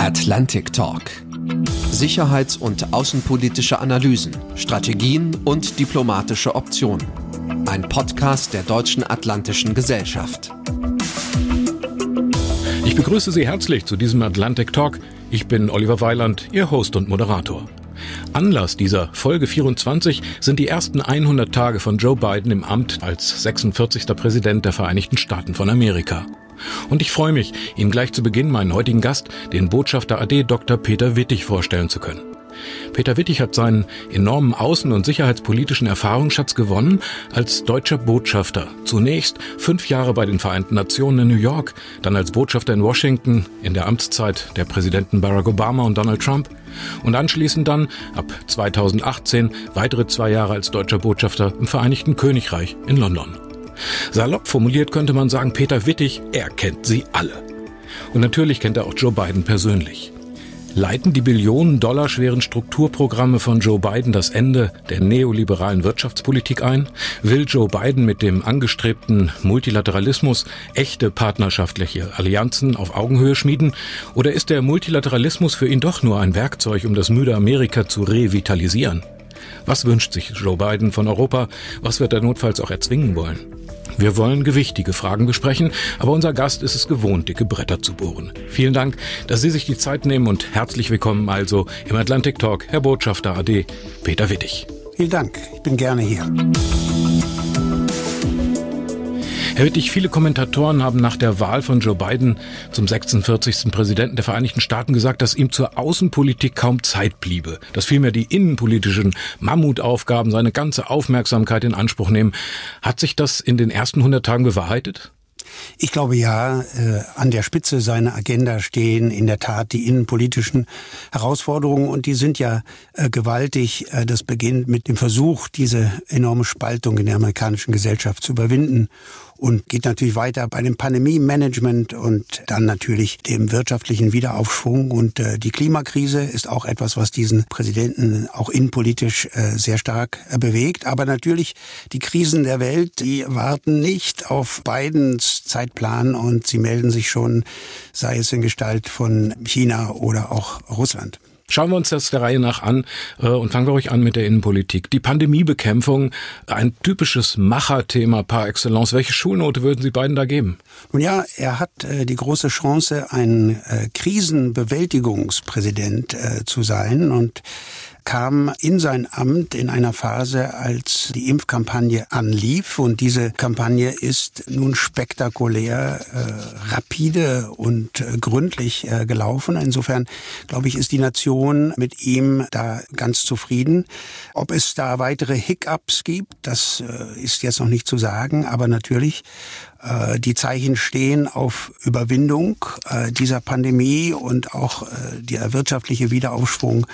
Atlantic Talk. Sicherheits- und außenpolitische Analysen, Strategien und diplomatische Optionen. Ein Podcast der Deutschen Atlantischen Gesellschaft. Ich begrüße Sie herzlich zu diesem Atlantic Talk. Ich bin Oliver Weiland, Ihr Host und Moderator. Anlass dieser Folge 24 sind die ersten 100 Tage von Joe Biden im Amt als 46. Präsident der Vereinigten Staaten von Amerika. Und ich freue mich, Ihnen gleich zu Beginn meinen heutigen Gast, den Botschafter AD Dr. Peter Wittig, vorstellen zu können. Peter Wittig hat seinen enormen außen- und sicherheitspolitischen Erfahrungsschatz gewonnen als deutscher Botschafter. Zunächst fünf Jahre bei den Vereinten Nationen in New York, dann als Botschafter in Washington in der Amtszeit der Präsidenten Barack Obama und Donald Trump und anschließend dann ab 2018 weitere zwei Jahre als deutscher Botschafter im Vereinigten Königreich in London. Salopp formuliert könnte man sagen, Peter Wittig, er kennt sie alle. Und natürlich kennt er auch Joe Biden persönlich. Leiten die Billionen Dollar schweren Strukturprogramme von Joe Biden das Ende der neoliberalen Wirtschaftspolitik ein? Will Joe Biden mit dem angestrebten Multilateralismus echte partnerschaftliche Allianzen auf Augenhöhe schmieden? Oder ist der Multilateralismus für ihn doch nur ein Werkzeug, um das müde Amerika zu revitalisieren? Was wünscht sich Joe Biden von Europa? Was wird er notfalls auch erzwingen wollen? Wir wollen gewichtige Fragen besprechen, aber unser Gast ist es gewohnt, dicke Bretter zu bohren. Vielen Dank, dass Sie sich die Zeit nehmen und herzlich willkommen also im Atlantic Talk, Herr Botschafter AD, Peter Wittig. Vielen Dank, ich bin gerne hier. Herr Wittig, viele Kommentatoren haben nach der Wahl von Joe Biden zum 46. Präsidenten der Vereinigten Staaten gesagt, dass ihm zur Außenpolitik kaum Zeit bliebe, dass vielmehr die innenpolitischen Mammutaufgaben seine ganze Aufmerksamkeit in Anspruch nehmen. Hat sich das in den ersten 100 Tagen bewahrheitet? Ich glaube ja, äh, an der Spitze seiner Agenda stehen in der Tat die innenpolitischen Herausforderungen und die sind ja äh, gewaltig. Äh, das beginnt mit dem Versuch, diese enorme Spaltung in der amerikanischen Gesellschaft zu überwinden und geht natürlich weiter bei dem Pandemie-Management und dann natürlich dem wirtschaftlichen Wiederaufschwung. Und äh, die Klimakrise ist auch etwas, was diesen Präsidenten auch innenpolitisch äh, sehr stark äh, bewegt. Aber natürlich die Krisen der Welt, die warten nicht auf Bidens Zeitplan und sie melden sich schon, sei es in Gestalt von China oder auch Russland. Schauen wir uns das der Reihe nach an äh, und fangen wir ruhig an mit der Innenpolitik. Die Pandemiebekämpfung, ein typisches Macherthema par excellence. Welche Schulnote würden Sie beiden da geben? Nun ja, er hat äh, die große Chance, ein äh, Krisenbewältigungspräsident äh, zu sein und kam in sein Amt in einer Phase, als die Impfkampagne anlief. Und diese Kampagne ist nun spektakulär, äh, rapide und äh, gründlich äh, gelaufen. Insofern, glaube ich, ist die Nation mit ihm da ganz zufrieden. Ob es da weitere Hiccups gibt, das äh, ist jetzt noch nicht zu sagen. Aber natürlich äh, die Zeichen stehen auf Überwindung äh, dieser Pandemie und auch der wirtschaftliche Wiederaufschwung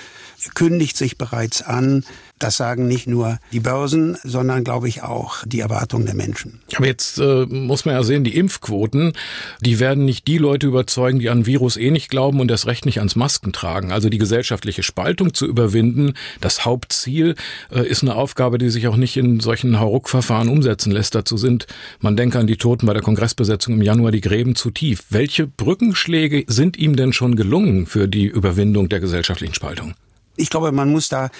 kündigt sich bereits an. Das sagen nicht nur die Börsen, sondern glaube ich auch die Erwartungen der Menschen. Aber jetzt äh, muss man ja sehen, die Impfquoten, die werden nicht die Leute überzeugen, die an Virus eh nicht glauben und das Recht nicht ans Masken tragen. Also die gesellschaftliche Spaltung zu überwinden, das Hauptziel, äh, ist eine Aufgabe, die sich auch nicht in solchen Hauruck-Verfahren umsetzen lässt. Dazu sind, man denke an die Toten bei der Kongressbesetzung im Januar, die Gräben zu tief. Welche Brückenschläge sind ihm denn schon gelungen für die Überwindung der gesellschaftlichen Spaltung? Ich glaube, man muss da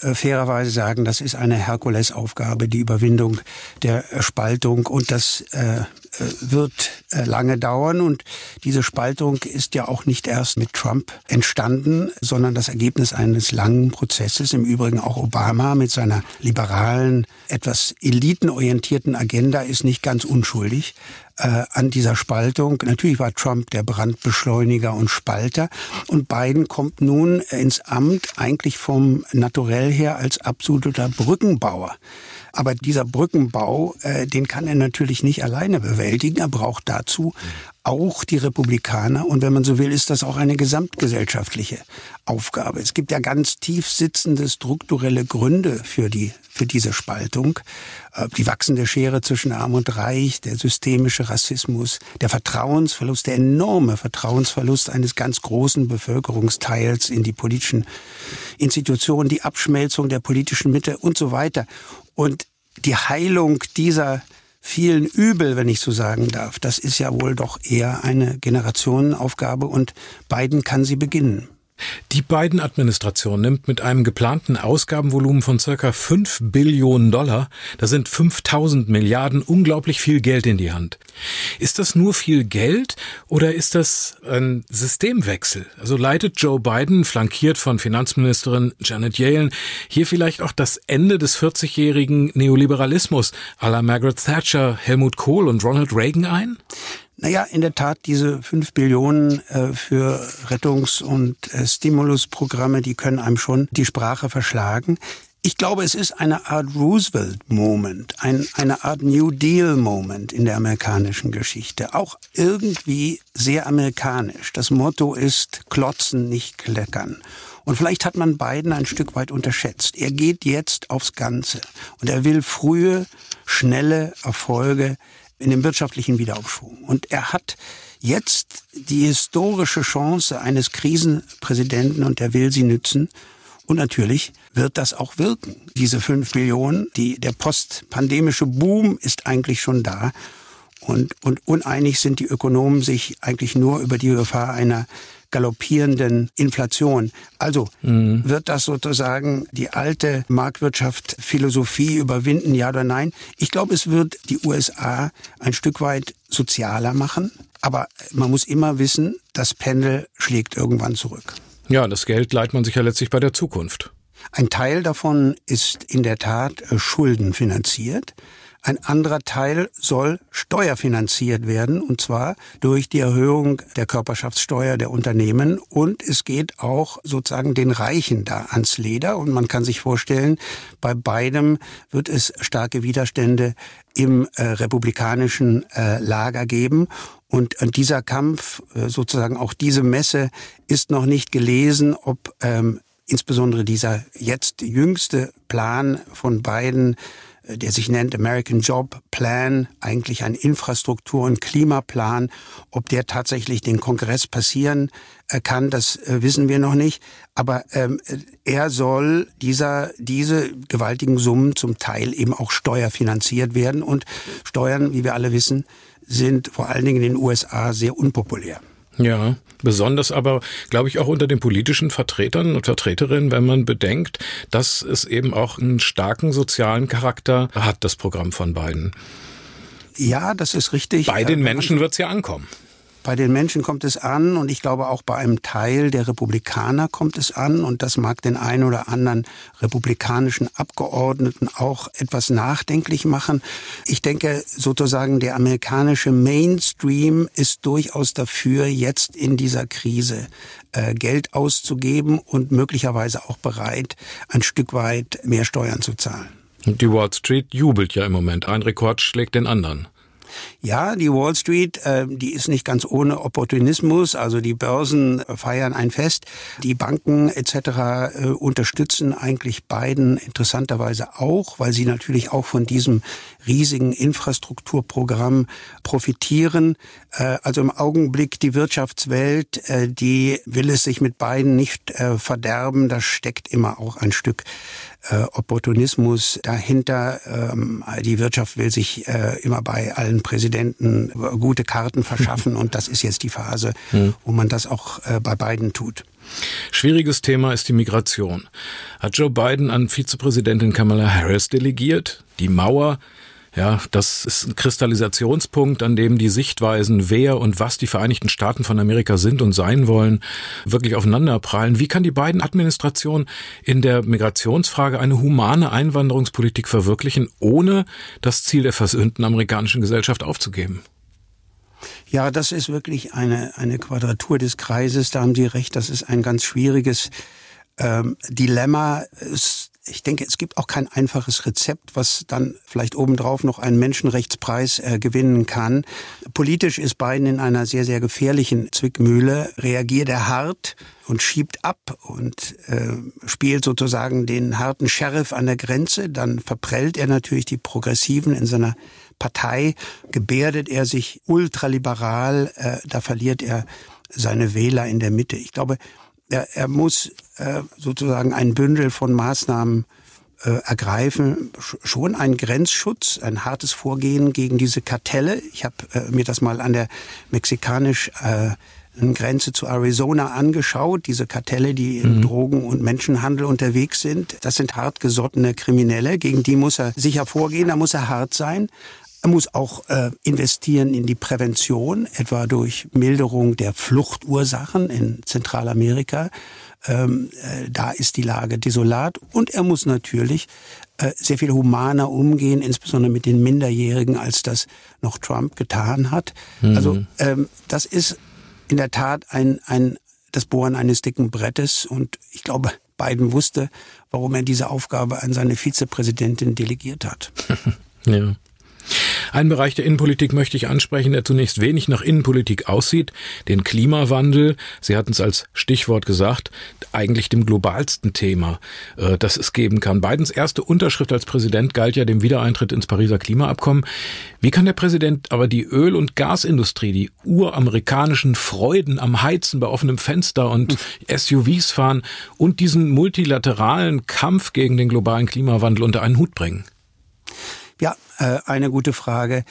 äh, fairerweise sagen, das ist eine Herkulesaufgabe, die Überwindung der Spaltung und das äh, wird äh, lange dauern und diese Spaltung ist ja auch nicht erst mit Trump entstanden, sondern das Ergebnis eines langen Prozesses. Im Übrigen auch Obama mit seiner liberalen, etwas elitenorientierten Agenda ist nicht ganz unschuldig äh, an dieser Spaltung. Natürlich war Trump der Brandbeschleuniger und Spalter und Biden kommt nun ins Amt eigentlich vom Naturell her als absoluter Brückenbauer. Aber dieser Brückenbau, äh, den kann er natürlich nicht alleine bewältigen. Er braucht dazu auch die Republikaner. Und wenn man so will, ist das auch eine gesamtgesellschaftliche Aufgabe. Es gibt ja ganz tief sitzende strukturelle Gründe für die, für diese Spaltung. Äh, die wachsende Schere zwischen Arm und Reich, der systemische Rassismus, der Vertrauensverlust, der enorme Vertrauensverlust eines ganz großen Bevölkerungsteils in die politischen Institutionen, die Abschmelzung der politischen Mitte und so weiter. Und die Heilung dieser vielen Übel, wenn ich so sagen darf, das ist ja wohl doch eher eine Generationenaufgabe und Biden kann sie beginnen. Die beiden Administration nimmt mit einem geplanten Ausgabenvolumen von circa 5 Billionen Dollar, das sind 5000 Milliarden, unglaublich viel Geld in die Hand. Ist das nur viel Geld oder ist das ein Systemwechsel? Also leitet Joe Biden, flankiert von Finanzministerin Janet Yellen, hier vielleicht auch das Ende des 40-jährigen Neoliberalismus à la Margaret Thatcher, Helmut Kohl und Ronald Reagan ein? Naja, in der Tat, diese fünf Billionen äh, für Rettungs- und äh, Stimulusprogramme, die können einem schon die Sprache verschlagen. Ich glaube, es ist eine Art Roosevelt-Moment, ein, eine Art New Deal-Moment in der amerikanischen Geschichte. Auch irgendwie sehr amerikanisch. Das Motto ist klotzen, nicht kleckern. Und vielleicht hat man Biden ein Stück weit unterschätzt. Er geht jetzt aufs Ganze und er will frühe, schnelle Erfolge in dem wirtschaftlichen Wiederaufschwung. Und er hat jetzt die historische Chance eines Krisenpräsidenten und er will sie nützen. Und natürlich wird das auch wirken. Diese fünf Millionen, die, der postpandemische Boom ist eigentlich schon da. Und, und uneinig sind die Ökonomen sich eigentlich nur über die Gefahr einer galoppierenden Inflation. Also mhm. wird das sozusagen die alte Marktwirtschaft Philosophie überwinden, ja oder nein? Ich glaube, es wird die USA ein Stück weit sozialer machen. Aber man muss immer wissen, das Pendel schlägt irgendwann zurück. Ja, das Geld leiht man sich ja letztlich bei der Zukunft. Ein Teil davon ist in der Tat äh, schuldenfinanziert. Ein anderer Teil soll steuerfinanziert werden, und zwar durch die Erhöhung der Körperschaftssteuer der Unternehmen. Und es geht auch sozusagen den Reichen da ans Leder. Und man kann sich vorstellen, bei beidem wird es starke Widerstände im äh, republikanischen äh, Lager geben. Und dieser Kampf, äh, sozusagen auch diese Messe, ist noch nicht gelesen, ob ähm, insbesondere dieser jetzt jüngste Plan von beiden äh, der sich nennt American Job Plan, eigentlich ein Infrastruktur- und Klimaplan. Ob der tatsächlich den Kongress passieren äh, kann, das äh, wissen wir noch nicht. Aber ähm, er soll dieser, diese gewaltigen Summen zum Teil eben auch steuerfinanziert werden. Und Steuern, wie wir alle wissen, sind vor allen Dingen in den USA sehr unpopulär. Ja, besonders aber, glaube ich, auch unter den politischen Vertretern und Vertreterinnen, wenn man bedenkt, dass es eben auch einen starken sozialen Charakter hat, das Programm von Biden. Ja, das ist richtig. Bei den äh, Menschen wird es ja ankommen. Bei den Menschen kommt es an und ich glaube auch bei einem Teil der Republikaner kommt es an und das mag den einen oder anderen republikanischen Abgeordneten auch etwas nachdenklich machen. Ich denke sozusagen der amerikanische Mainstream ist durchaus dafür, jetzt in dieser Krise äh, Geld auszugeben und möglicherweise auch bereit, ein Stück weit mehr Steuern zu zahlen. Die Wall Street jubelt ja im Moment. Ein Rekord schlägt den anderen. Ja, die Wall Street, äh, die ist nicht ganz ohne Opportunismus. Also die Börsen feiern ein Fest. Die Banken etc. Äh, unterstützen eigentlich beiden interessanterweise auch, weil sie natürlich auch von diesem riesigen Infrastrukturprogramm profitieren. Äh, also im Augenblick die Wirtschaftswelt, äh, die will es sich mit beiden nicht äh, verderben. Da steckt immer auch ein Stück äh, Opportunismus dahinter. Ähm, die Wirtschaft will sich äh, immer bei allen Präsidenten äh, gute Karten verschaffen und das ist jetzt die Phase, hm. wo man das auch äh, bei beiden tut. Schwieriges Thema ist die Migration. Hat Joe Biden an Vizepräsidentin Kamala Harris delegiert? Die Mauer ja, das ist ein Kristallisationspunkt, an dem die Sichtweisen, wer und was die Vereinigten Staaten von Amerika sind und sein wollen, wirklich aufeinanderprallen. Wie kann die beiden Administrationen in der Migrationsfrage eine humane Einwanderungspolitik verwirklichen, ohne das Ziel der versöhnten amerikanischen Gesellschaft aufzugeben? Ja, das ist wirklich eine, eine Quadratur des Kreises. Da haben Sie recht. Das ist ein ganz schwieriges ähm, Dilemma. Es ich denke, es gibt auch kein einfaches Rezept, was dann vielleicht obendrauf noch einen Menschenrechtspreis äh, gewinnen kann. Politisch ist Biden in einer sehr, sehr gefährlichen Zwickmühle. Reagiert er hart und schiebt ab und äh, spielt sozusagen den harten Sheriff an der Grenze, dann verprellt er natürlich die Progressiven in seiner Partei, gebärdet er sich ultraliberal, äh, da verliert er seine Wähler in der Mitte. Ich glaube, er, er muss äh, sozusagen ein Bündel von Maßnahmen äh, ergreifen schon einen Grenzschutz, ein hartes Vorgehen gegen diese Kartelle. Ich habe äh, mir das mal an der mexikanisch äh, Grenze zu Arizona angeschaut, diese Kartelle, die im mhm. Drogen- und Menschenhandel unterwegs sind. Das sind hartgesottene Kriminelle, gegen die muss er sicher vorgehen, da muss er hart sein. Er muss auch äh, investieren in die Prävention, etwa durch Milderung der Fluchtursachen in Zentralamerika. Ähm, äh, da ist die Lage desolat. Und er muss natürlich äh, sehr viel humaner umgehen, insbesondere mit den Minderjährigen, als das noch Trump getan hat. Mhm. Also ähm, das ist in der Tat ein, ein, das Bohren eines dicken Brettes. Und ich glaube, Biden wusste, warum er diese Aufgabe an seine Vizepräsidentin delegiert hat. ja. Einen Bereich der Innenpolitik möchte ich ansprechen, der zunächst wenig nach Innenpolitik aussieht, den Klimawandel. Sie hatten es als Stichwort gesagt, eigentlich dem globalsten Thema, äh, das es geben kann. Bidens erste Unterschrift als Präsident galt ja dem Wiedereintritt ins Pariser Klimaabkommen. Wie kann der Präsident aber die Öl- und Gasindustrie, die uramerikanischen Freuden am Heizen bei offenem Fenster und SUVs fahren und diesen multilateralen Kampf gegen den globalen Klimawandel unter einen Hut bringen? Ja, äh, eine gute Frage.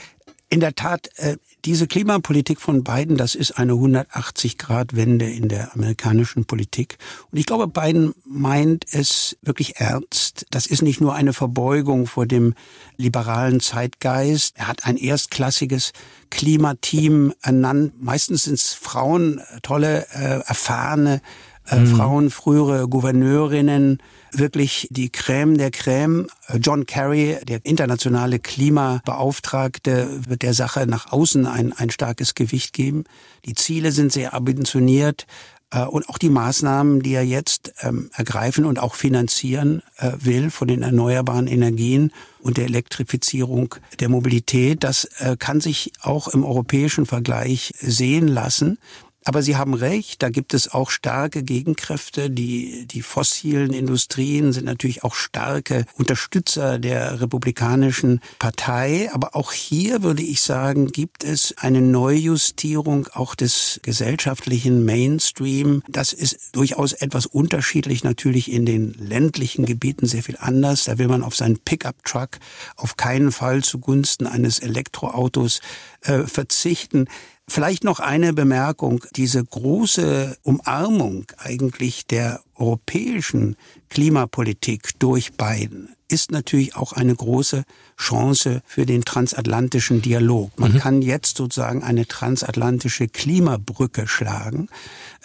In der Tat, äh, diese Klimapolitik von Biden, das ist eine 180-Grad-Wende in der amerikanischen Politik. Und ich glaube, Biden meint es wirklich ernst. Das ist nicht nur eine Verbeugung vor dem liberalen Zeitgeist. Er hat ein erstklassiges Klimateam ernannt. Meistens sind es Frauen, tolle, äh, erfahrene äh, mhm. Frauen, frühere Gouverneurinnen, wirklich die Crème der Crème. John Kerry, der internationale Klimabeauftragte, wird der Sache nach außen ein, ein starkes Gewicht geben. Die Ziele sind sehr ambitioniert. Äh, und auch die Maßnahmen, die er jetzt ähm, ergreifen und auch finanzieren äh, will von den erneuerbaren Energien und der Elektrifizierung der Mobilität, das äh, kann sich auch im europäischen Vergleich sehen lassen. Aber Sie haben recht, da gibt es auch starke Gegenkräfte. Die, die fossilen Industrien sind natürlich auch starke Unterstützer der Republikanischen Partei. Aber auch hier würde ich sagen, gibt es eine Neujustierung auch des gesellschaftlichen Mainstream. Das ist durchaus etwas unterschiedlich natürlich in den ländlichen Gebieten sehr viel anders. Da will man auf seinen Pickup-Truck auf keinen Fall zugunsten eines Elektroautos äh, verzichten. Vielleicht noch eine Bemerkung. Diese große Umarmung eigentlich der europäischen Klimapolitik durch Biden ist natürlich auch eine große Chance für den transatlantischen Dialog. Man mhm. kann jetzt sozusagen eine transatlantische Klimabrücke schlagen.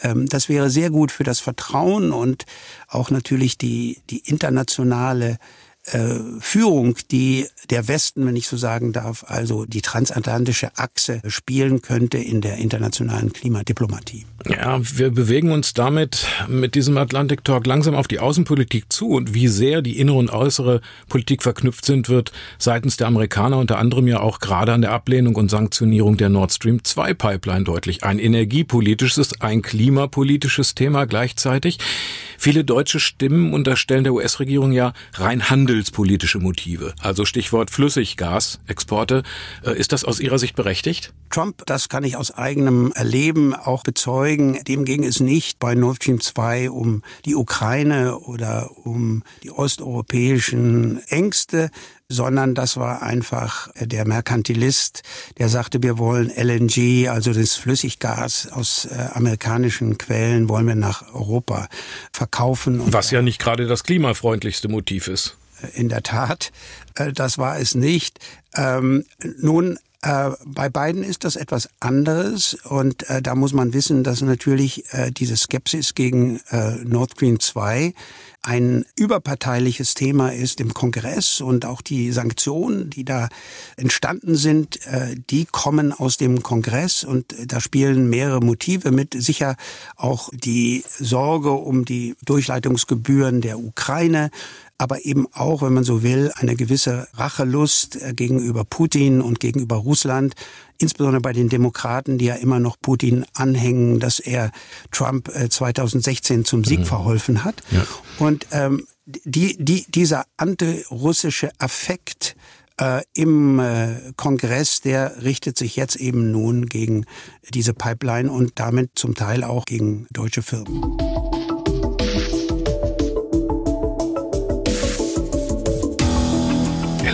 Ähm, das wäre sehr gut für das Vertrauen und auch natürlich die, die internationale äh, Führung, die der Westen, wenn ich so sagen darf, also die transatlantische Achse spielen könnte in der internationalen Klimadiplomatie. Ja, wir bewegen uns damit mit diesem Atlantic Talk langsam auf die Außenpolitik zu und wie sehr die innere und äußere Politik verknüpft sind, wird seitens der Amerikaner unter anderem ja auch gerade an der Ablehnung und Sanktionierung der Nord Stream 2 Pipeline deutlich. Ein energiepolitisches, ein klimapolitisches Thema gleichzeitig. Viele deutsche Stimmen unterstellen der US-Regierung ja rein handelspolitische Motive. Also Stichwort Flüssiggasexporte. Äh, ist das aus Ihrer Sicht berechtigt? Trump, das kann ich aus eigenem Erleben auch bezeugen, dem ging es nicht bei Nord Stream 2 um die Ukraine oder um die osteuropäischen Ängste, sondern das war einfach der Merkantilist, der sagte, wir wollen LNG, also das Flüssiggas aus äh, amerikanischen Quellen, wollen wir nach Europa verkaufen. Was ja nicht gerade das klimafreundlichste Motiv ist. In der Tat, äh, das war es nicht. Ähm, nun äh, bei beiden ist das etwas anderes und äh, da muss man wissen, dass natürlich diese Skepsis gegen Nord Stream 2 ein überparteiliches Thema ist im Kongress und auch die Sanktionen, die da entstanden sind, die kommen aus dem Kongress und da spielen mehrere Motive mit. Sicher auch die Sorge um die Durchleitungsgebühren der Ukraine, aber eben auch, wenn man so will, eine gewisse Rachelust äh, gegenüber Putin und gegenüber Russland, insbesondere bei den Demokraten, die ja immer noch Putin anhängen, dass er Trump 2016 äh, zum Sieg mhm. verholfen hat. Ja. Und ähm, die, die, dieser antirussische Affekt äh, im äh, Kongress, der richtet sich jetzt eben nun gegen diese Pipeline und damit zum Teil auch gegen deutsche Firmen.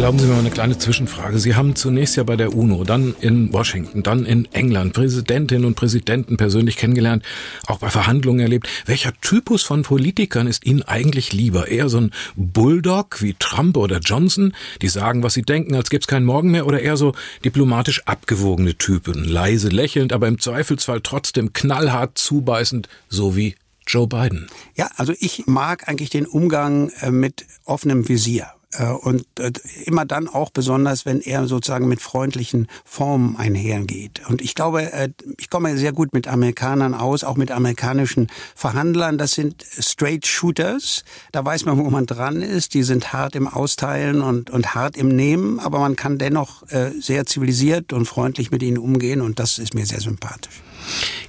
Erlauben Sie mir eine kleine Zwischenfrage. Sie haben zunächst ja bei der UNO, dann in Washington, dann in England Präsidentinnen und Präsidenten persönlich kennengelernt, auch bei Verhandlungen erlebt. Welcher Typus von Politikern ist Ihnen eigentlich lieber? Eher so ein Bulldog wie Trump oder Johnson, die sagen, was sie denken, als gäbe es keinen Morgen mehr, oder eher so diplomatisch abgewogene Typen, leise lächelnd, aber im Zweifelsfall trotzdem knallhart zubeißend, so wie Joe Biden? Ja, also ich mag eigentlich den Umgang äh, mit offenem Visier. Äh, und äh, immer dann auch besonders, wenn er sozusagen mit freundlichen Formen einhergeht. Und ich glaube, äh, ich komme sehr gut mit Amerikanern aus, auch mit amerikanischen Verhandlern. Das sind Straight Shooters. Da weiß man, wo man dran ist. Die sind hart im Austeilen und, und hart im Nehmen, aber man kann dennoch sehr zivilisiert und freundlich mit ihnen umgehen und das ist mir sehr sympathisch.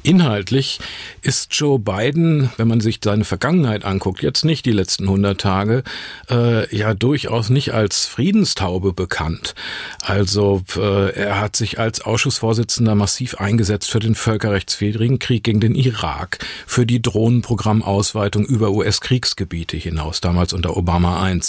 Inhaltlich ist Joe Biden, wenn man sich seine Vergangenheit anguckt, jetzt nicht die letzten 100 Tage, äh, ja durchaus nicht als Friedenstaube bekannt. Also äh, er hat sich als Ausschussvorsitzender massiv eingesetzt für den völkerrechtswidrigen Krieg gegen den Irak, für die Drohnenprogrammausweitung über US-Kriegsgebiete hinaus, damals unter Obama I,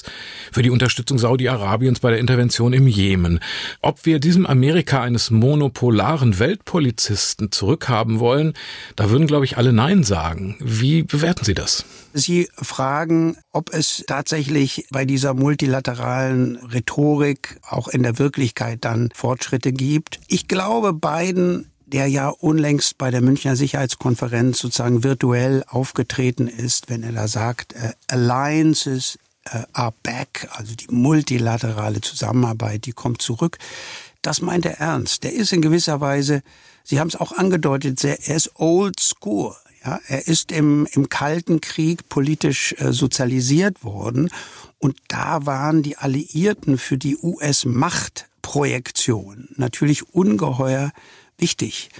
für die Unterstützung Saudi-Arabiens bei der Intervention im Jemen. Ob wir diesem Amerika eines monopolaren Weltpolizisten zurückhaben wollen, wollen, da würden, glaube ich, alle Nein sagen. Wie bewerten Sie das? Sie fragen, ob es tatsächlich bei dieser multilateralen Rhetorik auch in der Wirklichkeit dann Fortschritte gibt. Ich glaube, Biden der ja unlängst bei der Münchner Sicherheitskonferenz sozusagen virtuell aufgetreten ist, wenn er da sagt, uh, Alliances uh, are back, also die multilaterale Zusammenarbeit, die kommt zurück. Das meint er ernst. Der ist in gewisser Weise Sie haben es auch angedeutet, er ist old school. Ja, er ist im, im Kalten Krieg politisch äh, sozialisiert worden und da waren die Alliierten für die US-Machtprojektion natürlich ungeheuer wichtig.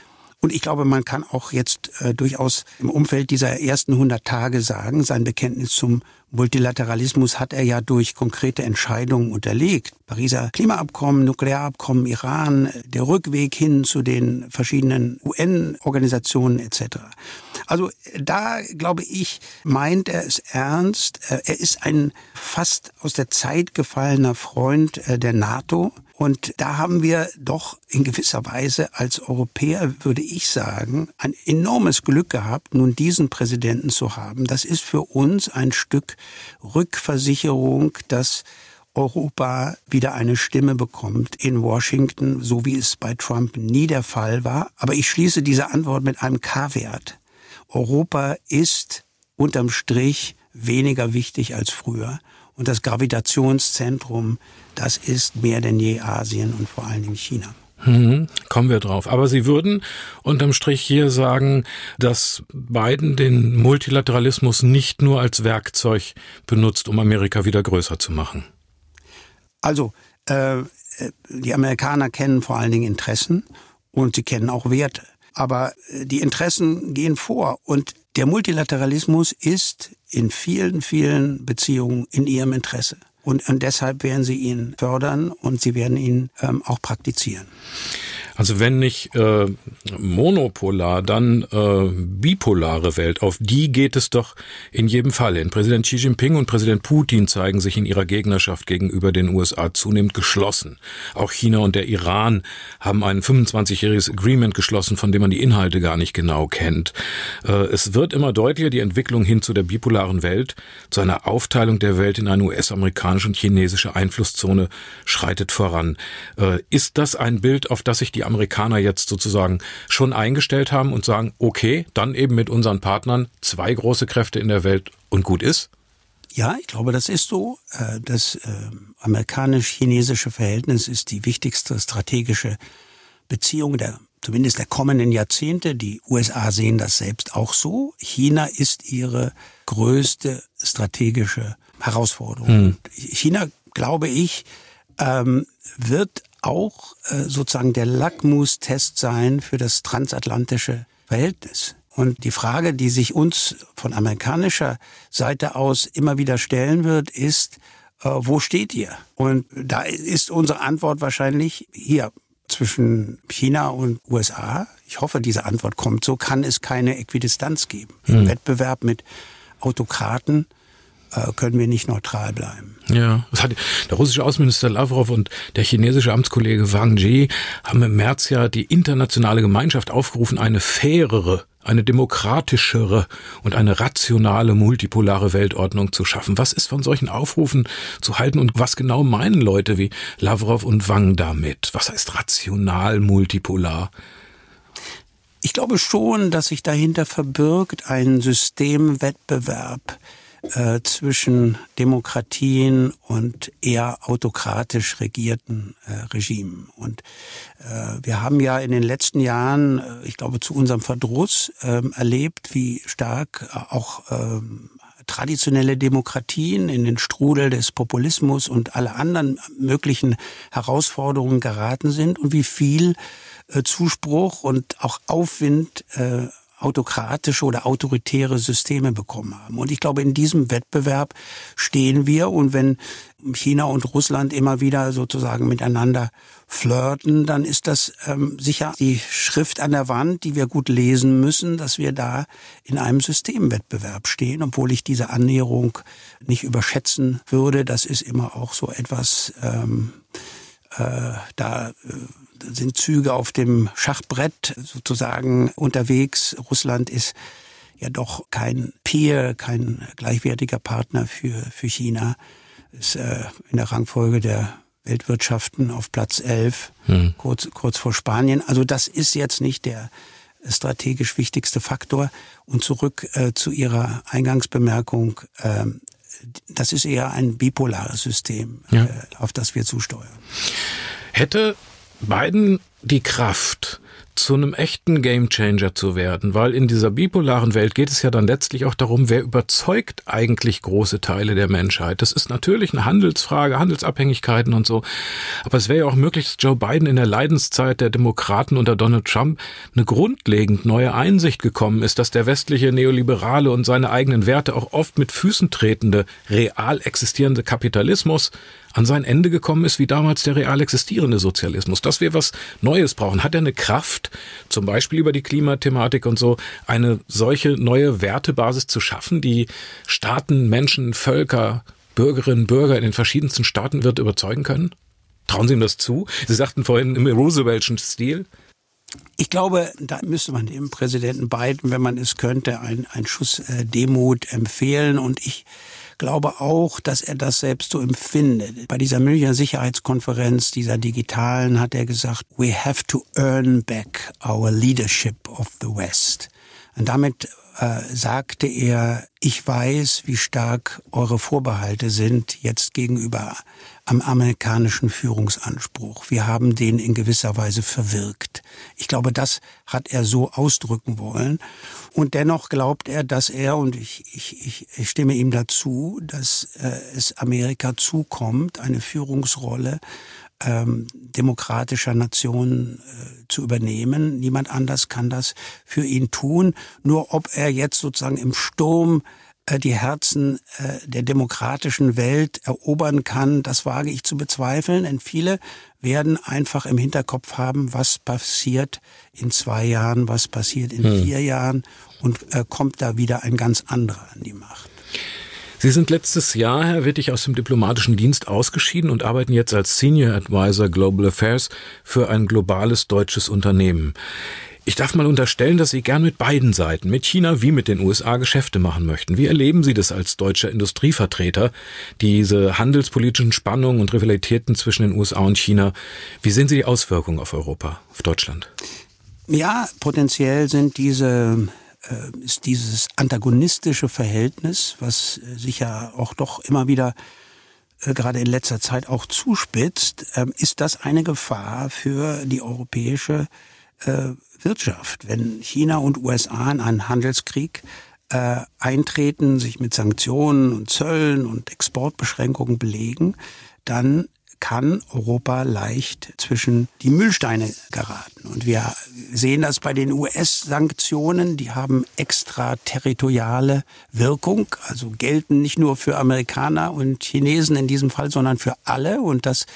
Und ich glaube, man kann auch jetzt äh, durchaus im Umfeld dieser ersten 100 Tage sagen, sein Bekenntnis zum Multilateralismus hat er ja durch konkrete Entscheidungen unterlegt. Pariser Klimaabkommen, Nuklearabkommen, Iran, der Rückweg hin zu den verschiedenen UN-Organisationen etc. Also da glaube ich, meint er es ernst. Äh, er ist ein fast aus der Zeit gefallener Freund äh, der NATO. Und da haben wir doch in gewisser Weise als Europäer, würde ich sagen, ein enormes Glück gehabt, nun diesen Präsidenten zu haben. Das ist für uns ein Stück Rückversicherung, dass Europa wieder eine Stimme bekommt in Washington, so wie es bei Trump nie der Fall war. Aber ich schließe diese Antwort mit einem K-Wert. Europa ist unterm Strich weniger wichtig als früher. Und das Gravitationszentrum, das ist mehr denn je Asien und vor allen Dingen China. Hm, kommen wir drauf. Aber Sie würden unterm Strich hier sagen, dass Biden den Multilateralismus nicht nur als Werkzeug benutzt, um Amerika wieder größer zu machen. Also, äh, die Amerikaner kennen vor allen Dingen Interessen und sie kennen auch Werte. Aber äh, die Interessen gehen vor und der Multilateralismus ist in vielen, vielen Beziehungen in ihrem Interesse. Und, und deshalb werden sie ihn fördern und sie werden ihn ähm, auch praktizieren. Also wenn nicht äh, monopolar, dann äh, bipolare Welt. Auf die geht es doch in jedem Fall hin. Präsident Xi Jinping und Präsident Putin zeigen sich in ihrer Gegnerschaft gegenüber den USA zunehmend geschlossen. Auch China und der Iran haben ein 25-jähriges Agreement geschlossen, von dem man die Inhalte gar nicht genau kennt. Äh, es wird immer deutlicher, die Entwicklung hin zu der bipolaren Welt, zu einer Aufteilung der Welt in eine US-amerikanische und chinesische Einflusszone schreitet voran. Äh, ist das ein Bild, auf das sich die Amerikaner jetzt sozusagen schon eingestellt haben und sagen, okay, dann eben mit unseren Partnern zwei große Kräfte in der Welt und gut ist? Ja, ich glaube, das ist so. Äh, das äh, amerikanisch-chinesische Verhältnis ist die wichtigste strategische Beziehung der zumindest der kommenden Jahrzehnte. Die USA sehen das selbst auch so. China ist ihre größte strategische Herausforderung. Hm. China, glaube ich, ähm, wird auch äh, sozusagen der Lackmustest sein für das transatlantische Verhältnis. Und die Frage, die sich uns von amerikanischer Seite aus immer wieder stellen wird, ist, äh, wo steht ihr? Und da ist unsere Antwort wahrscheinlich hier zwischen China und USA. Ich hoffe, diese Antwort kommt. So kann es keine Äquidistanz geben. Im hm. Wettbewerb mit Autokraten können wir nicht neutral bleiben. Ja, das hat der russische Außenminister Lavrov und der chinesische Amtskollege Wang Yi haben im März ja die internationale Gemeinschaft aufgerufen, eine fairere, eine demokratischere und eine rationale multipolare Weltordnung zu schaffen. Was ist von solchen Aufrufen zu halten und was genau meinen Leute wie Lavrov und Wang damit? Was heißt rational multipolar? Ich glaube schon, dass sich dahinter verbirgt ein Systemwettbewerb äh, zwischen Demokratien und eher autokratisch regierten äh, Regimen. Und äh, wir haben ja in den letzten Jahren, äh, ich glaube, zu unserem Verdruss ähm, erlebt, wie stark äh, auch ähm, traditionelle Demokratien in den Strudel des Populismus und alle anderen möglichen Herausforderungen geraten sind und wie viel Zuspruch und auch Aufwind autokratische oder autoritäre Systeme bekommen haben. Und ich glaube, in diesem Wettbewerb stehen wir. Und wenn China und Russland immer wieder sozusagen miteinander flirten, dann ist das ähm, sicher die Schrift an der Wand, die wir gut lesen müssen, dass wir da in einem Systemwettbewerb stehen, obwohl ich diese Annäherung nicht überschätzen würde. Das ist immer auch so etwas, ähm, äh, da äh, sind Züge auf dem Schachbrett sozusagen unterwegs. Russland ist ja doch kein Peer, kein gleichwertiger Partner für, für China. Ist äh, in der Rangfolge der Weltwirtschaften auf Platz 11, hm. kurz, kurz vor Spanien. Also das ist jetzt nicht der strategisch wichtigste Faktor. Und zurück äh, zu Ihrer Eingangsbemerkung. Äh, das ist eher ein bipolares System, ja. äh, auf das wir zusteuern. Hätte Biden die Kraft, zu einem echten Gamechanger zu werden, weil in dieser bipolaren Welt geht es ja dann letztlich auch darum, wer überzeugt eigentlich große Teile der Menschheit. Das ist natürlich eine Handelsfrage, Handelsabhängigkeiten und so. Aber es wäre ja auch möglich, dass Joe Biden in der Leidenszeit der Demokraten unter Donald Trump eine grundlegend neue Einsicht gekommen ist, dass der westliche Neoliberale und seine eigenen Werte auch oft mit Füßen tretende, real existierende Kapitalismus an sein Ende gekommen ist, wie damals der real existierende Sozialismus. Dass wir was Neues brauchen. Hat er eine Kraft, zum Beispiel über die Klimathematik und so, eine solche neue Wertebasis zu schaffen, die Staaten, Menschen, Völker, Bürgerinnen, Bürger in den verschiedensten Staaten wird überzeugen können? Trauen Sie ihm das zu? Sie sagten vorhin im Rooseveltschen Stil. Ich glaube, da müsste man dem Präsidenten Biden, wenn man es könnte, einen Schuss äh, Demut empfehlen. Und ich glaube auch, dass er das selbst so empfindet. Bei dieser Münchner Sicherheitskonferenz, dieser digitalen, hat er gesagt, we have to earn back our leadership of the West. Und damit äh, sagte er, ich weiß, wie stark eure Vorbehalte sind jetzt gegenüber am amerikanischen Führungsanspruch. Wir haben den in gewisser Weise verwirkt. Ich glaube, das hat er so ausdrücken wollen. Und dennoch glaubt er, dass er, und ich, ich, ich stimme ihm dazu, dass äh, es Amerika zukommt, eine Führungsrolle ähm, demokratischer Nationen äh, zu übernehmen. Niemand anders kann das für ihn tun. Nur ob er jetzt sozusagen im Sturm äh, die Herzen äh, der demokratischen Welt erobern kann, das wage ich zu bezweifeln, denn viele werden einfach im Hinterkopf haben, was passiert in zwei Jahren, was passiert in hm. vier Jahren und äh, kommt da wieder ein ganz anderer an die Macht. Sie sind letztes Jahr, Herr Wittig, aus dem diplomatischen Dienst ausgeschieden und arbeiten jetzt als Senior Advisor Global Affairs für ein globales deutsches Unternehmen. Ich darf mal unterstellen, dass Sie gern mit beiden Seiten, mit China wie mit den USA, Geschäfte machen möchten. Wie erleben Sie das als deutscher Industrievertreter, diese handelspolitischen Spannungen und Rivalitäten zwischen den USA und China? Wie sehen Sie die Auswirkungen auf Europa, auf Deutschland? Ja, potenziell sind diese ist dieses antagonistische Verhältnis, was äh, sich ja auch doch immer wieder äh, gerade in letzter Zeit auch zuspitzt, ähm, ist das eine Gefahr für die europäische Wirtschaft. Wenn China und USA in einen Handelskrieg äh, eintreten, sich mit Sanktionen und Zöllen und Exportbeschränkungen belegen, dann kann Europa leicht zwischen die Müllsteine geraten. Und wir sehen das bei den US-Sanktionen, die haben extraterritoriale Wirkung, also gelten nicht nur für Amerikaner und Chinesen in diesem Fall, sondern für alle. Und das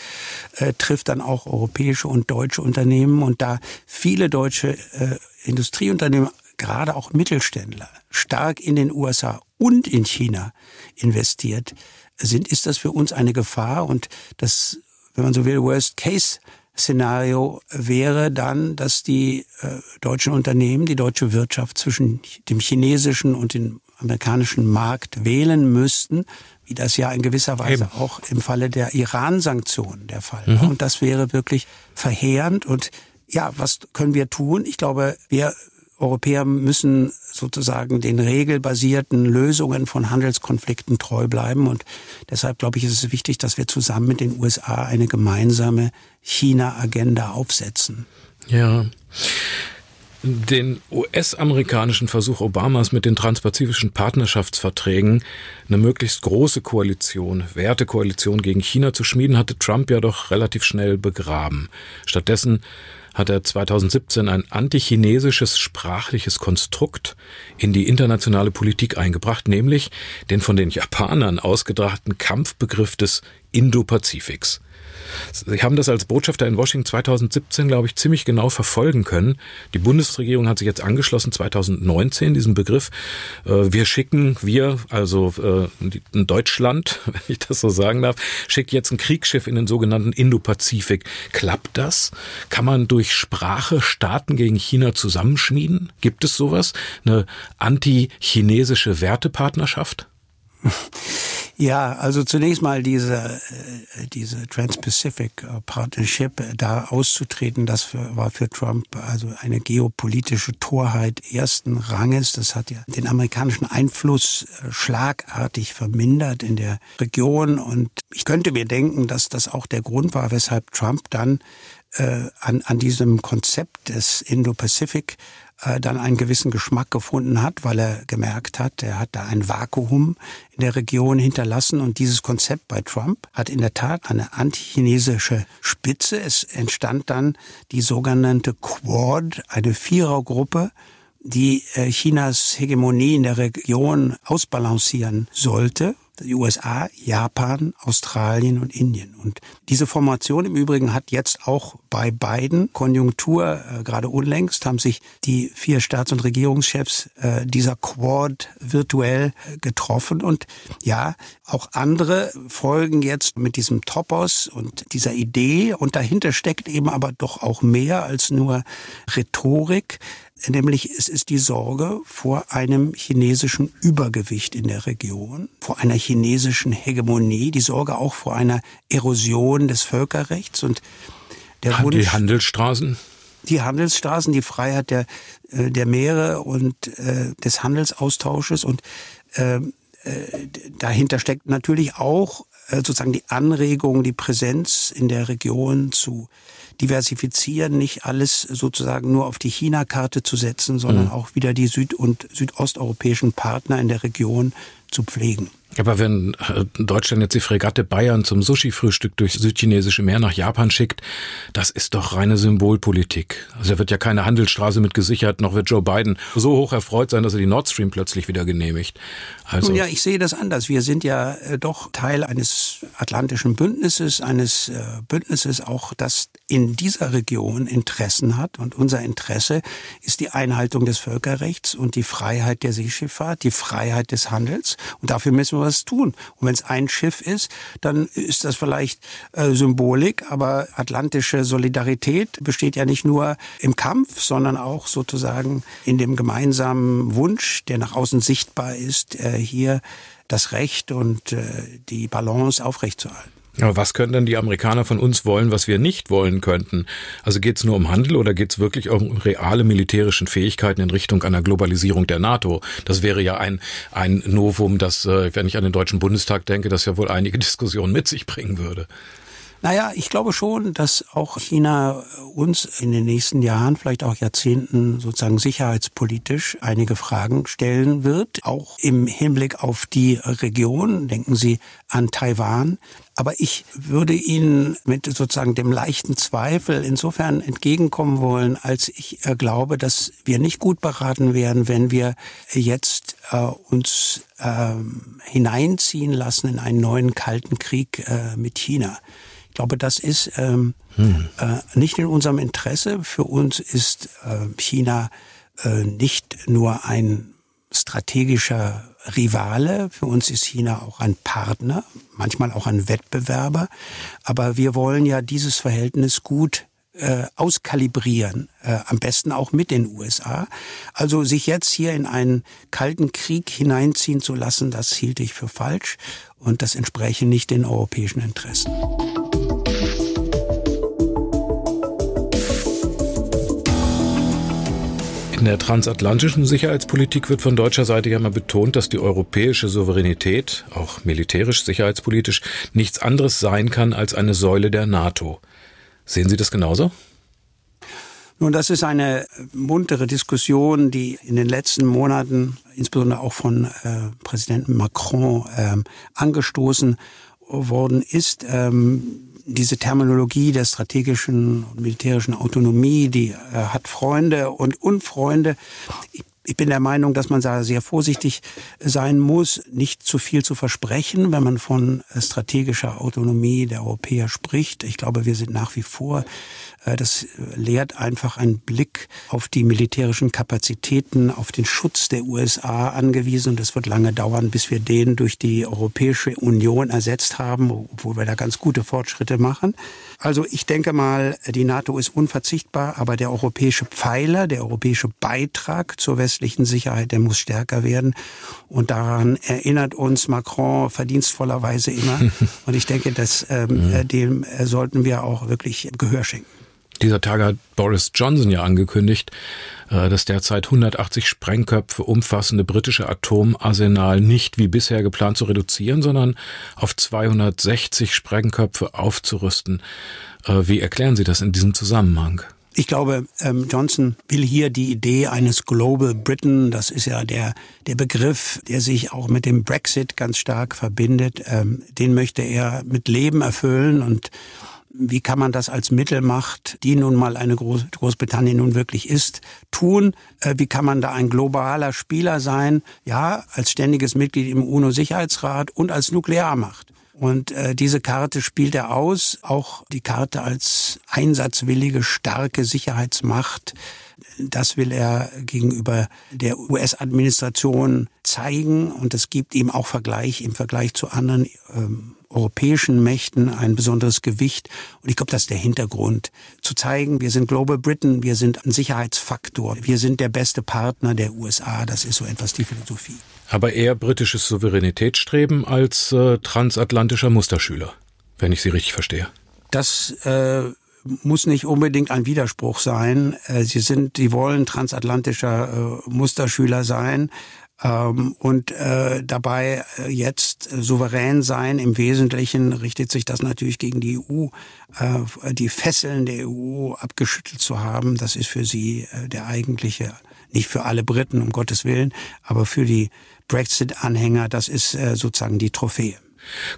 äh, trifft dann auch europäische und deutsche Unternehmen. Und da viele deutsche äh, Industrieunternehmen gerade auch Mittelständler stark in den USA und in China investiert sind, ist das für uns eine Gefahr und das, wenn man so will, Worst Case Szenario wäre dann, dass die äh, deutschen Unternehmen, die deutsche Wirtschaft zwischen dem chinesischen und dem amerikanischen Markt wählen müssten, wie das ja in gewisser Weise Eben. auch im Falle der Iran-Sanktionen der Fall war. Mhm. Und das wäre wirklich verheerend. Und ja, was können wir tun? Ich glaube, wir Europäer müssen sozusagen den regelbasierten Lösungen von Handelskonflikten treu bleiben. Und deshalb, glaube ich, ist es wichtig, dass wir zusammen mit den USA eine gemeinsame China-Agenda aufsetzen. Ja. Den US-amerikanischen Versuch Obamas mit den transpazifischen Partnerschaftsverträgen eine möglichst große Koalition, Wertekoalition gegen China zu schmieden, hatte Trump ja doch relativ schnell begraben. Stattdessen hat er 2017 ein antichinesisches sprachliches Konstrukt in die internationale Politik eingebracht, nämlich den von den Japanern ausgedachten Kampfbegriff des Indo-Pazifiks. Sie haben das als Botschafter in Washington 2017, glaube ich, ziemlich genau verfolgen können. Die Bundesregierung hat sich jetzt angeschlossen 2019 diesen Begriff. Äh, wir schicken, wir, also äh, Deutschland, wenn ich das so sagen darf, schickt jetzt ein Kriegsschiff in den sogenannten Indo-Pazifik. Klappt das? Kann man durch Sprache Staaten gegen China zusammenschmieden? Gibt es sowas? Eine anti-chinesische Wertepartnerschaft? Ja, also zunächst mal diese, äh, diese Trans-Pacific äh, Partnership, äh, da auszutreten, das war für Trump also eine geopolitische Torheit ersten Ranges. Das hat ja den amerikanischen Einfluss schlagartig vermindert in der Region. Und ich könnte mir denken, dass das auch der Grund war, weshalb Trump dann an, an diesem Konzept des Indo-Pacific äh, dann einen gewissen Geschmack gefunden hat, weil er gemerkt hat, er hat da ein Vakuum in der Region hinterlassen und dieses Konzept bei Trump hat in der Tat eine antichinesische Spitze. Es entstand dann die sogenannte Quad, eine Vierergruppe, die äh, Chinas Hegemonie in der Region ausbalancieren sollte die USA, Japan, Australien und Indien. Und diese Formation im Übrigen hat jetzt auch bei beiden Konjunktur, äh, gerade unlängst, haben sich die vier Staats- und Regierungschefs äh, dieser Quad virtuell äh, getroffen. Und ja, auch andere folgen jetzt mit diesem Topos und dieser Idee. Und dahinter steckt eben aber doch auch mehr als nur Rhetorik nämlich es ist die Sorge vor einem chinesischen Übergewicht in der Region, vor einer chinesischen Hegemonie, die Sorge auch vor einer Erosion des Völkerrechts und der Wunsch, die Handelsstraßen? Die Handelsstraßen, die Freiheit der äh, der Meere und äh, des Handelsaustausches und äh, äh, dahinter steckt natürlich auch äh, sozusagen die Anregung, die Präsenz in der Region zu diversifizieren, nicht alles sozusagen nur auf die China-Karte zu setzen, sondern mhm. auch wieder die süd- und südosteuropäischen Partner in der Region zu pflegen. Aber wenn äh, Deutschland jetzt die Fregatte Bayern zum Sushi-Frühstück durch südchinesische Meer nach Japan schickt, das ist doch reine Symbolpolitik. Also da wird ja keine Handelsstraße mit gesichert, noch wird Joe Biden so hoch erfreut sein, dass er die Nord Stream plötzlich wieder genehmigt. Also ja, ich sehe das anders. Wir sind ja äh, doch Teil eines atlantischen Bündnisses, eines äh, Bündnisses auch, das in dieser Region Interessen hat. Und unser Interesse ist die Einhaltung des Völkerrechts und die Freiheit der Seeschifffahrt, die Freiheit des Handels. Und dafür müssen wir was tun. Und wenn es ein Schiff ist, dann ist das vielleicht äh, Symbolik, aber atlantische Solidarität besteht ja nicht nur im Kampf, sondern auch sozusagen in dem gemeinsamen Wunsch, der nach außen sichtbar ist, äh, hier das Recht und äh, die Balance aufrechtzuerhalten. Aber was können denn die Amerikaner von uns wollen, was wir nicht wollen könnten? Also geht es nur um Handel oder geht es wirklich um reale militärischen Fähigkeiten in Richtung einer Globalisierung der NATO? Das wäre ja ein, ein Novum, das, äh, wenn ich an den Deutschen Bundestag denke, das ja wohl einige Diskussionen mit sich bringen würde. Naja, ich glaube schon, dass auch China uns in den nächsten Jahren, vielleicht auch Jahrzehnten sozusagen sicherheitspolitisch einige Fragen stellen wird, auch im Hinblick auf die Region. Denken Sie an Taiwan. Aber ich würde Ihnen mit sozusagen dem leichten Zweifel insofern entgegenkommen wollen, als ich äh, glaube, dass wir nicht gut beraten wären, wenn wir jetzt äh, uns äh, hineinziehen lassen in einen neuen kalten Krieg äh, mit China glaube, das ist ähm, hm. äh, nicht in unserem Interesse. Für uns ist äh, China nicht nur ein strategischer Rivale. Für uns ist China auch ein Partner, manchmal auch ein Wettbewerber. Aber wir wollen ja dieses Verhältnis gut äh, auskalibrieren, äh, am besten auch mit den USA. Also sich jetzt hier in einen kalten Krieg hineinziehen zu lassen, das hielt ich für falsch und das entspräche nicht den europäischen Interessen. In der transatlantischen Sicherheitspolitik wird von deutscher Seite ja mal betont, dass die europäische Souveränität, auch militärisch, sicherheitspolitisch, nichts anderes sein kann als eine Säule der NATO. Sehen Sie das genauso? Nun, das ist eine muntere Diskussion, die in den letzten Monaten, insbesondere auch von äh, Präsidenten Macron, äh, angestoßen worden ist. Ähm, diese Terminologie der strategischen und militärischen Autonomie, die äh, hat Freunde und Unfreunde. Ich, ich bin der Meinung, dass man da sehr vorsichtig sein muss, nicht zu viel zu versprechen, wenn man von äh, strategischer Autonomie der Europäer spricht. Ich glaube, wir sind nach wie vor äh, das lehrt einfach einen Blick auf die militärischen Kapazitäten, auf den Schutz der USA angewiesen. Und es wird lange dauern, bis wir den durch die Europäische Union ersetzt haben, obwohl wir da ganz gute Fortschritte machen. Also ich denke mal, die NATO ist unverzichtbar, aber der europäische Pfeiler, der europäische Beitrag zur westlichen Sicherheit, der muss stärker werden. Und daran erinnert uns Macron verdienstvollerweise immer. Und ich denke, dass ähm, mhm. dem äh, sollten wir auch wirklich Gehör schenken. Dieser Tage hat Boris Johnson ja angekündigt, äh, das derzeit 180 Sprengköpfe umfassende britische Atomarsenal nicht wie bisher geplant zu reduzieren, sondern auf 260 Sprengköpfe aufzurüsten. Äh, wie erklären Sie das in diesem Zusammenhang? Ich glaube, ähm, Johnson will hier die Idee eines Global Britain, das ist ja der, der Begriff, der sich auch mit dem Brexit ganz stark verbindet, ähm, den möchte er mit Leben erfüllen und wie kann man das als Mittelmacht, die nun mal eine Groß Großbritannien nun wirklich ist, tun? Äh, wie kann man da ein globaler Spieler sein? Ja, als ständiges Mitglied im UNO-Sicherheitsrat und als Nuklearmacht. Und äh, diese Karte spielt er aus, auch die Karte als einsatzwillige, starke Sicherheitsmacht. Das will er gegenüber der US-Administration zeigen und es gibt ihm auch Vergleich im Vergleich zu anderen ähm, europäischen Mächten ein besonderes Gewicht. Und ich glaube, das ist der Hintergrund. Zu zeigen, wir sind Global Britain, wir sind ein Sicherheitsfaktor, wir sind der beste Partner der USA. Das ist so etwas die Philosophie. Aber eher britisches Souveränitätsstreben als äh, transatlantischer Musterschüler, wenn ich Sie richtig verstehe. Das äh, muss nicht unbedingt ein Widerspruch sein. Äh, sie sind, sie wollen transatlantischer äh, Musterschüler sein. Ähm, und äh, dabei äh, jetzt souverän sein. Im Wesentlichen richtet sich das natürlich gegen die EU. Äh, die Fesseln der EU abgeschüttelt zu haben, das ist für sie äh, der eigentliche, nicht für alle Briten, um Gottes Willen, aber für die Brexit-Anhänger, das ist äh, sozusagen die Trophäe.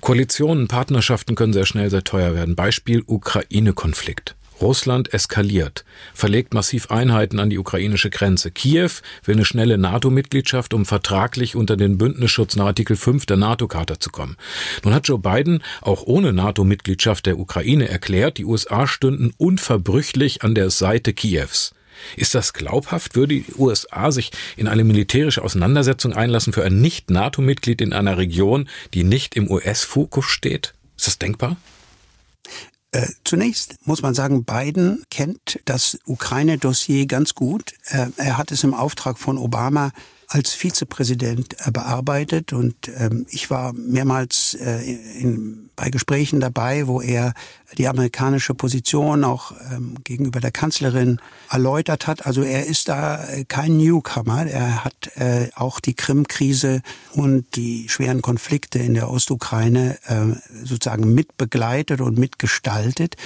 Koalitionen, Partnerschaften können sehr schnell sehr teuer werden. Beispiel Ukraine-Konflikt. Russland eskaliert, verlegt massiv Einheiten an die ukrainische Grenze. Kiew will eine schnelle NATO-Mitgliedschaft, um vertraglich unter den Bündnisschutz nach Artikel 5 der NATO-Charta zu kommen. Nun hat Joe Biden auch ohne NATO-Mitgliedschaft der Ukraine erklärt, die USA stünden unverbrüchlich an der Seite Kiews. Ist das glaubhaft? Würde die USA sich in eine militärische Auseinandersetzung einlassen für ein Nicht-NATO-Mitglied in einer Region, die nicht im US-Fokus steht? Ist das denkbar? Äh, zunächst muss man sagen, Biden kennt das Ukraine-Dossier ganz gut. Äh, er hat es im Auftrag von Obama als Vizepräsident äh, bearbeitet und ähm, ich war mehrmals äh, in, bei Gesprächen dabei, wo er die amerikanische Position auch ähm, gegenüber der Kanzlerin erläutert hat. Also er ist da äh, kein Newcomer. Er hat äh, auch die Krim-Krise und die schweren Konflikte in der Ostukraine äh, sozusagen mitbegleitet und mitgestaltet.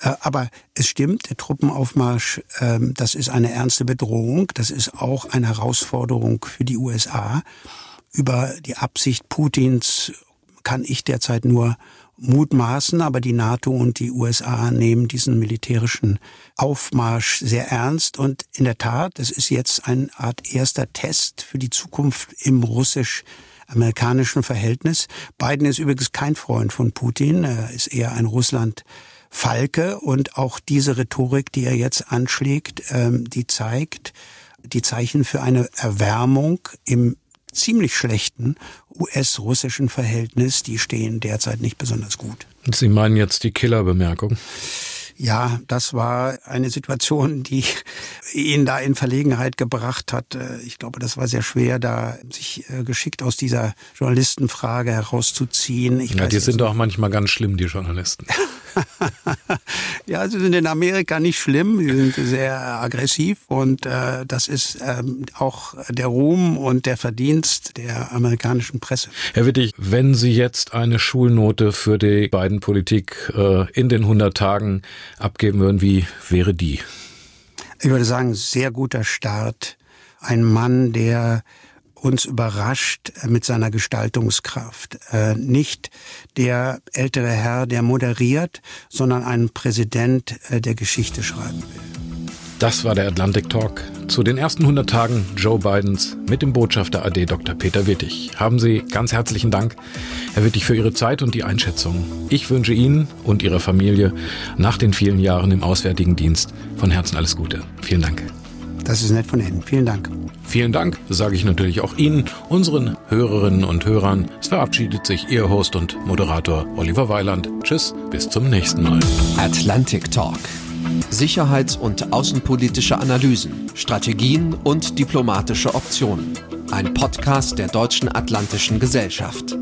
Äh, aber es stimmt, der Truppenaufmarsch, ähm, das ist eine ernste Bedrohung. Das ist auch eine Herausforderung für die USA. Über die Absicht Putins kann ich derzeit nur mutmaßen, aber die NATO und die USA nehmen diesen militärischen Aufmarsch sehr ernst. Und in der Tat, es ist jetzt eine Art erster Test für die Zukunft im russisch amerikanischen Verhältnis. Biden ist übrigens kein Freund von Putin, er ist eher ein Russland Falke und auch diese Rhetorik, die er jetzt anschlägt, ähm, die zeigt, die Zeichen für eine Erwärmung im ziemlich schlechten US-russischen Verhältnis, die stehen derzeit nicht besonders gut. Sie meinen jetzt die Killerbemerkung? Ja, das war eine Situation, die ihn da in Verlegenheit gebracht hat. Ich glaube, das war sehr schwer, da sich äh, geschickt aus dieser Journalistenfrage herauszuziehen. Ich ja, die sind doch manchmal ganz schlimm, die Journalisten. ja, sie sind in Amerika nicht schlimm, sie sind sehr aggressiv und äh, das ist ähm, auch der Ruhm und der Verdienst der amerikanischen Presse. Herr Wittig, wenn Sie jetzt eine Schulnote für die beiden Politik äh, in den 100 Tagen abgeben würden, wie wäre die? Ich würde sagen, sehr guter Start. Ein Mann, der uns überrascht mit seiner Gestaltungskraft. Äh, nicht der ältere Herr, der moderiert, sondern ein Präsident, äh, der Geschichte schreiben will. Das war der Atlantic Talk zu den ersten 100 Tagen Joe Bidens mit dem Botschafter AD Dr. Peter Wittig. Haben Sie ganz herzlichen Dank, Herr Wittig, für Ihre Zeit und die Einschätzung. Ich wünsche Ihnen und Ihrer Familie nach den vielen Jahren im Auswärtigen Dienst von Herzen alles Gute. Vielen Dank. Das ist nett von Ihnen. Vielen Dank. Vielen Dank, sage ich natürlich auch Ihnen, unseren Hörerinnen und Hörern. Es verabschiedet sich Ihr Host und Moderator Oliver Weiland. Tschüss, bis zum nächsten Mal. Atlantic Talk. Sicherheits- und außenpolitische Analysen, Strategien und diplomatische Optionen. Ein Podcast der Deutschen Atlantischen Gesellschaft.